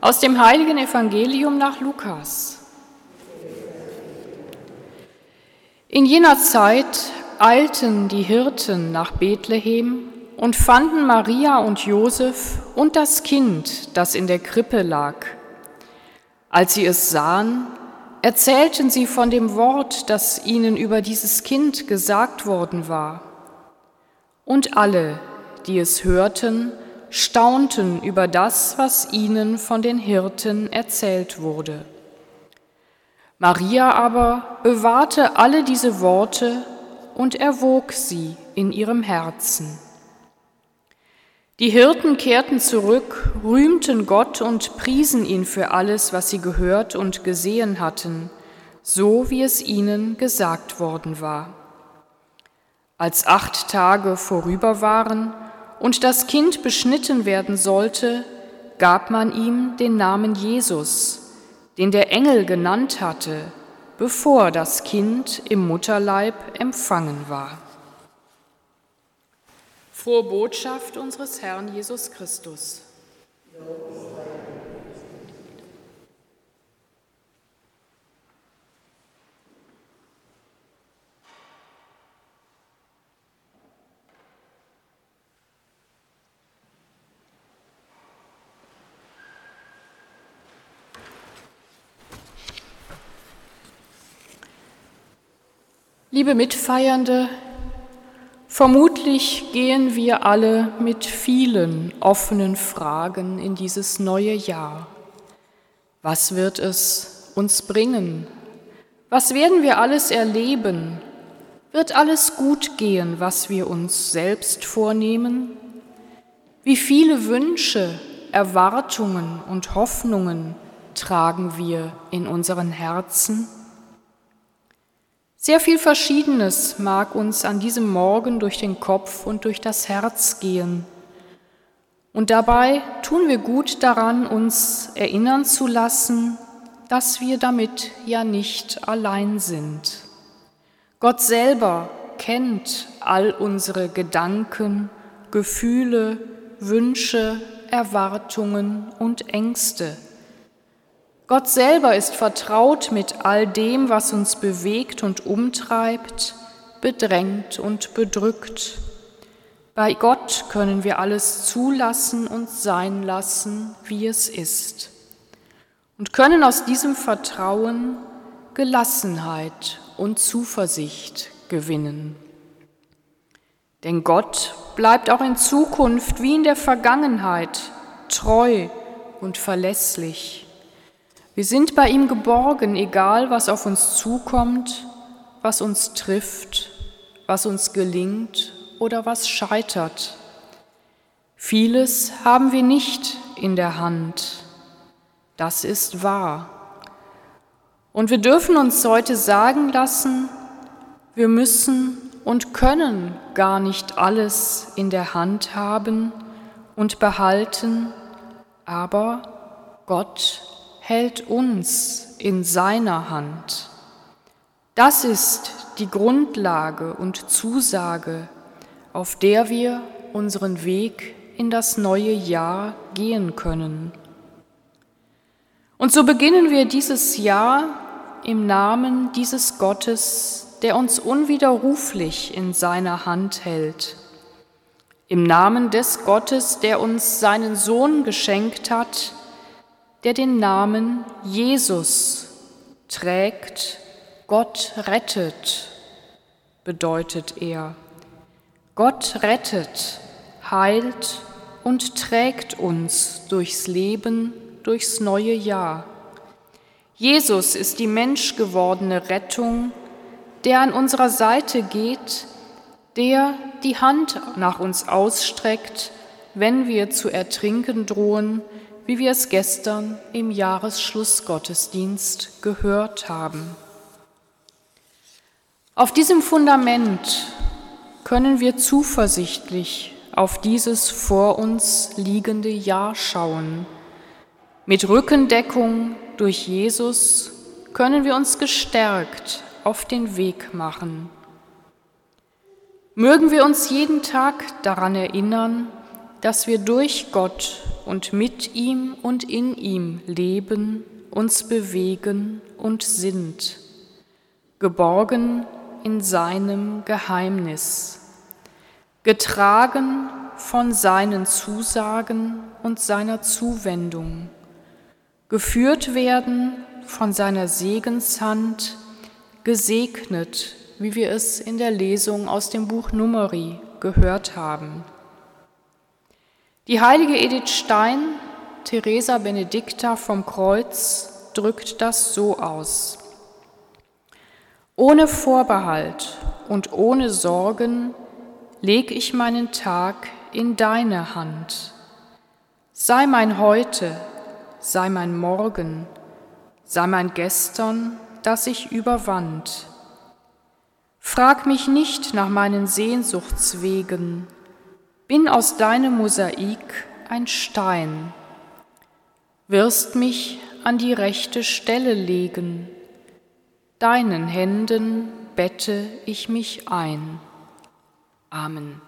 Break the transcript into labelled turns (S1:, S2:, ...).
S1: Aus dem heiligen Evangelium nach Lukas. In jener Zeit eilten die Hirten nach Bethlehem und fanden Maria und Josef und das Kind, das in der Krippe lag. Als sie es sahen, erzählten sie von dem Wort, das ihnen über dieses Kind gesagt worden war. Und alle, die es hörten, staunten über das, was ihnen von den Hirten erzählt wurde. Maria aber bewahrte alle diese Worte und erwog sie in ihrem Herzen. Die Hirten kehrten zurück, rühmten Gott und priesen ihn für alles, was sie gehört und gesehen hatten, so wie es ihnen gesagt worden war. Als acht Tage vorüber waren und das Kind beschnitten werden sollte, gab man ihm den Namen Jesus, den der Engel genannt hatte, bevor das Kind im Mutterleib empfangen war. Frohe Botschaft unseres Herrn Jesus Christus. Liebe Mitfeiernde, Vermutlich gehen wir alle mit vielen offenen Fragen in dieses neue Jahr. Was wird es uns bringen? Was werden wir alles erleben? Wird alles gut gehen, was wir uns selbst vornehmen? Wie viele Wünsche, Erwartungen und Hoffnungen tragen wir in unseren Herzen? Sehr viel Verschiedenes mag uns an diesem Morgen durch den Kopf und durch das Herz gehen. Und dabei tun wir gut daran, uns erinnern zu lassen, dass wir damit ja nicht allein sind. Gott selber kennt all unsere Gedanken, Gefühle, Wünsche, Erwartungen und Ängste. Gott selber ist vertraut mit all dem, was uns bewegt und umtreibt, bedrängt und bedrückt. Bei Gott können wir alles zulassen und sein lassen, wie es ist, und können aus diesem Vertrauen Gelassenheit und Zuversicht gewinnen. Denn Gott bleibt auch in Zukunft wie in der Vergangenheit treu und verlässlich. Wir sind bei ihm geborgen, egal was auf uns zukommt, was uns trifft, was uns gelingt oder was scheitert. Vieles haben wir nicht in der Hand. Das ist wahr. Und wir dürfen uns heute sagen lassen, wir müssen und können gar nicht alles in der Hand haben und behalten, aber Gott hält uns in seiner Hand. Das ist die Grundlage und Zusage, auf der wir unseren Weg in das neue Jahr gehen können. Und so beginnen wir dieses Jahr im Namen dieses Gottes, der uns unwiderruflich in seiner Hand hält. Im Namen des Gottes, der uns seinen Sohn geschenkt hat, der den Namen Jesus trägt, Gott rettet, bedeutet er. Gott rettet, heilt und trägt uns durchs Leben, durchs neue Jahr. Jesus ist die menschgewordene Rettung, der an unserer Seite geht, der die Hand nach uns ausstreckt, wenn wir zu ertrinken drohen, wie wir es gestern im Jahresschlussgottesdienst gehört haben. Auf diesem Fundament können wir zuversichtlich auf dieses vor uns liegende Jahr schauen. Mit Rückendeckung durch Jesus können wir uns gestärkt auf den Weg machen. Mögen wir uns jeden Tag daran erinnern, dass wir durch Gott und mit ihm und in ihm leben, uns bewegen und sind, geborgen in seinem Geheimnis, getragen von seinen Zusagen und seiner Zuwendung, geführt werden von seiner Segenshand, gesegnet, wie wir es in der Lesung aus dem Buch Numeri gehört haben. Die heilige Edith Stein, Teresa Benedicta vom Kreuz, drückt das so aus. Ohne Vorbehalt und ohne Sorgen leg ich meinen Tag in deine Hand. Sei mein Heute, sei mein Morgen, sei mein Gestern, das ich überwand. Frag mich nicht nach meinen Sehnsuchtswegen, bin aus deinem Mosaik ein Stein, wirst mich an die rechte Stelle legen, deinen Händen bette ich mich ein. Amen.